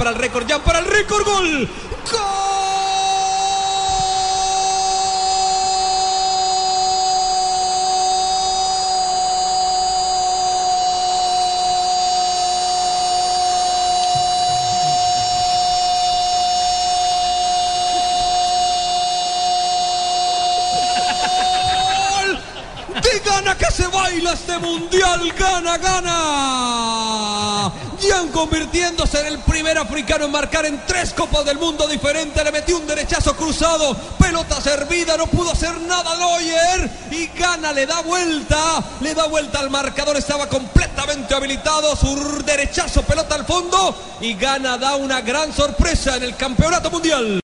para el récord, Jan para el récord, gol. ¡Gol! ¡De gana que se baila este mundial! ¡Gana, gana! Convirtiéndose en el primer africano en marcar en tres copas del mundo diferentes. Le metió un derechazo cruzado, pelota servida, no pudo hacer nada Neuer. Y gana, le da vuelta, le da vuelta al marcador. Estaba completamente habilitado, su derechazo, pelota al fondo. Y gana, da una gran sorpresa en el campeonato mundial.